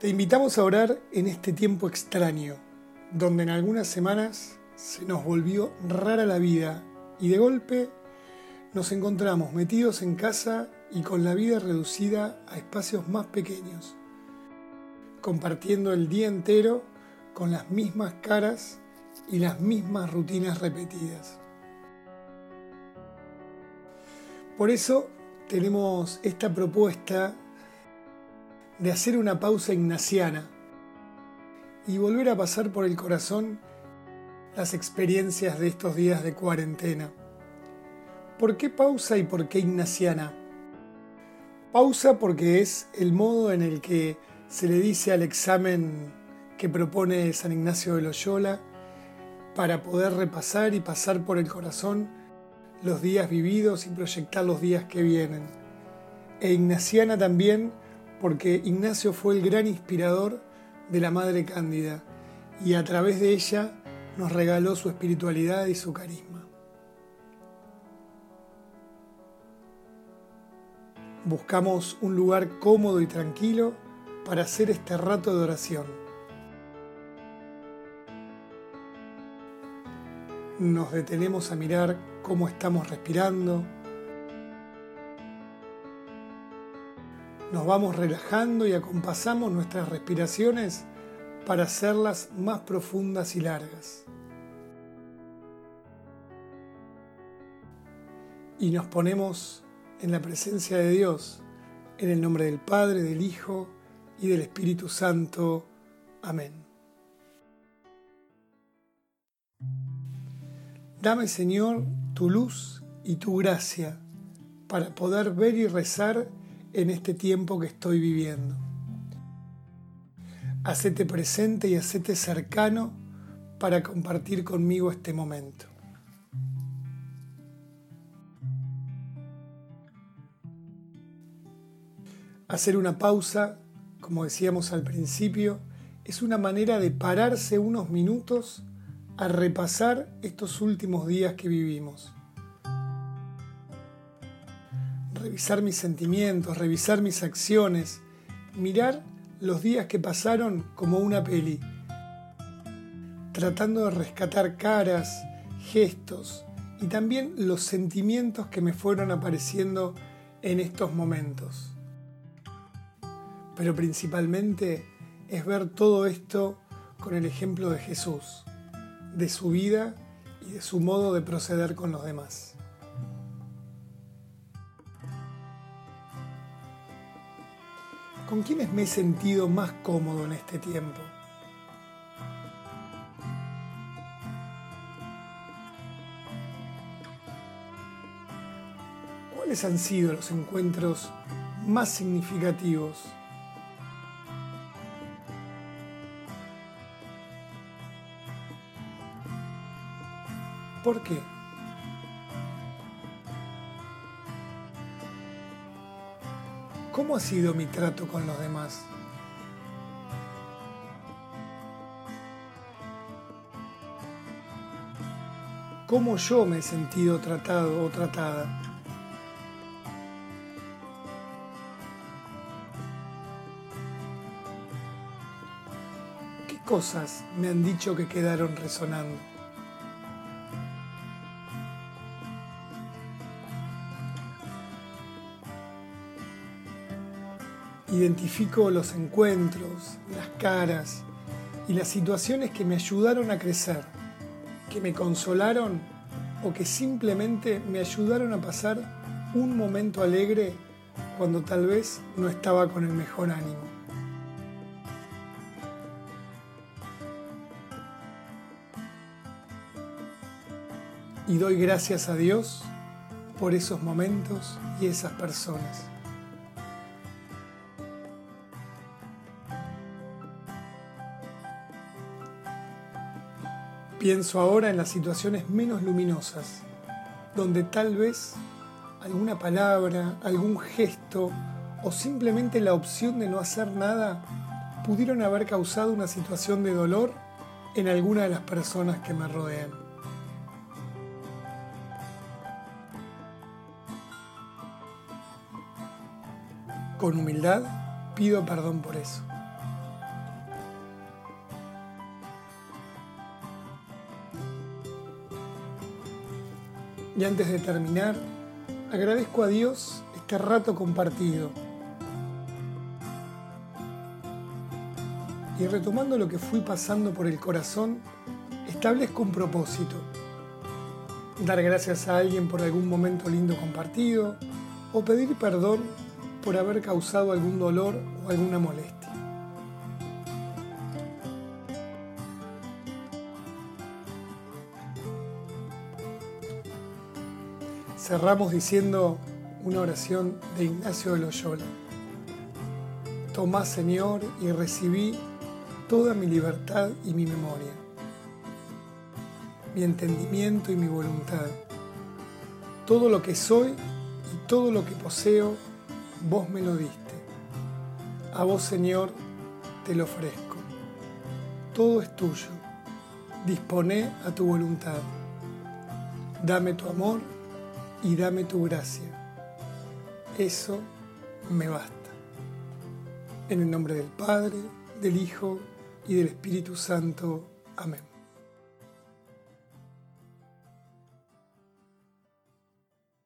Te invitamos a orar en este tiempo extraño, donde en algunas semanas se nos volvió rara la vida y de golpe nos encontramos metidos en casa y con la vida reducida a espacios más pequeños, compartiendo el día entero con las mismas caras y las mismas rutinas repetidas. Por eso tenemos esta propuesta de hacer una pausa ignaciana y volver a pasar por el corazón las experiencias de estos días de cuarentena. ¿Por qué pausa y por qué ignaciana? Pausa porque es el modo en el que se le dice al examen que propone San Ignacio de Loyola para poder repasar y pasar por el corazón los días vividos y proyectar los días que vienen. E ignaciana también porque Ignacio fue el gran inspirador de la Madre Cándida y a través de ella nos regaló su espiritualidad y su carisma. Buscamos un lugar cómodo y tranquilo para hacer este rato de oración. Nos detenemos a mirar cómo estamos respirando, Nos vamos relajando y acompasamos nuestras respiraciones para hacerlas más profundas y largas. Y nos ponemos en la presencia de Dios, en el nombre del Padre, del Hijo y del Espíritu Santo. Amén. Dame, Señor, tu luz y tu gracia para poder ver y rezar en este tiempo que estoy viviendo. Hacete presente y hacete cercano para compartir conmigo este momento. Hacer una pausa, como decíamos al principio, es una manera de pararse unos minutos a repasar estos últimos días que vivimos revisar mis sentimientos, revisar mis acciones, mirar los días que pasaron como una peli, tratando de rescatar caras, gestos y también los sentimientos que me fueron apareciendo en estos momentos. Pero principalmente es ver todo esto con el ejemplo de Jesús, de su vida y de su modo de proceder con los demás. ¿Con quiénes me he sentido más cómodo en este tiempo? ¿Cuáles han sido los encuentros más significativos? ¿Por qué? ¿Cómo ha sido mi trato con los demás? ¿Cómo yo me he sentido tratado o tratada? ¿Qué cosas me han dicho que quedaron resonando? Identifico los encuentros, las caras y las situaciones que me ayudaron a crecer, que me consolaron o que simplemente me ayudaron a pasar un momento alegre cuando tal vez no estaba con el mejor ánimo. Y doy gracias a Dios por esos momentos y esas personas. Pienso ahora en las situaciones menos luminosas, donde tal vez alguna palabra, algún gesto o simplemente la opción de no hacer nada pudieron haber causado una situación de dolor en alguna de las personas que me rodean. Con humildad pido perdón por eso. Y antes de terminar, agradezco a Dios este rato compartido. Y retomando lo que fui pasando por el corazón, establezco un propósito. Dar gracias a alguien por algún momento lindo compartido o pedir perdón por haber causado algún dolor o alguna molestia. Cerramos diciendo una oración de Ignacio de Loyola. Tomá, Señor, y recibí toda mi libertad y mi memoria, mi entendimiento y mi voluntad. Todo lo que soy y todo lo que poseo, vos me lo diste. A vos, Señor, te lo ofrezco. Todo es tuyo. Disponé a tu voluntad. Dame tu amor y dame tu gracia. Eso me basta. En el nombre del Padre, del Hijo y del Espíritu Santo. Amén.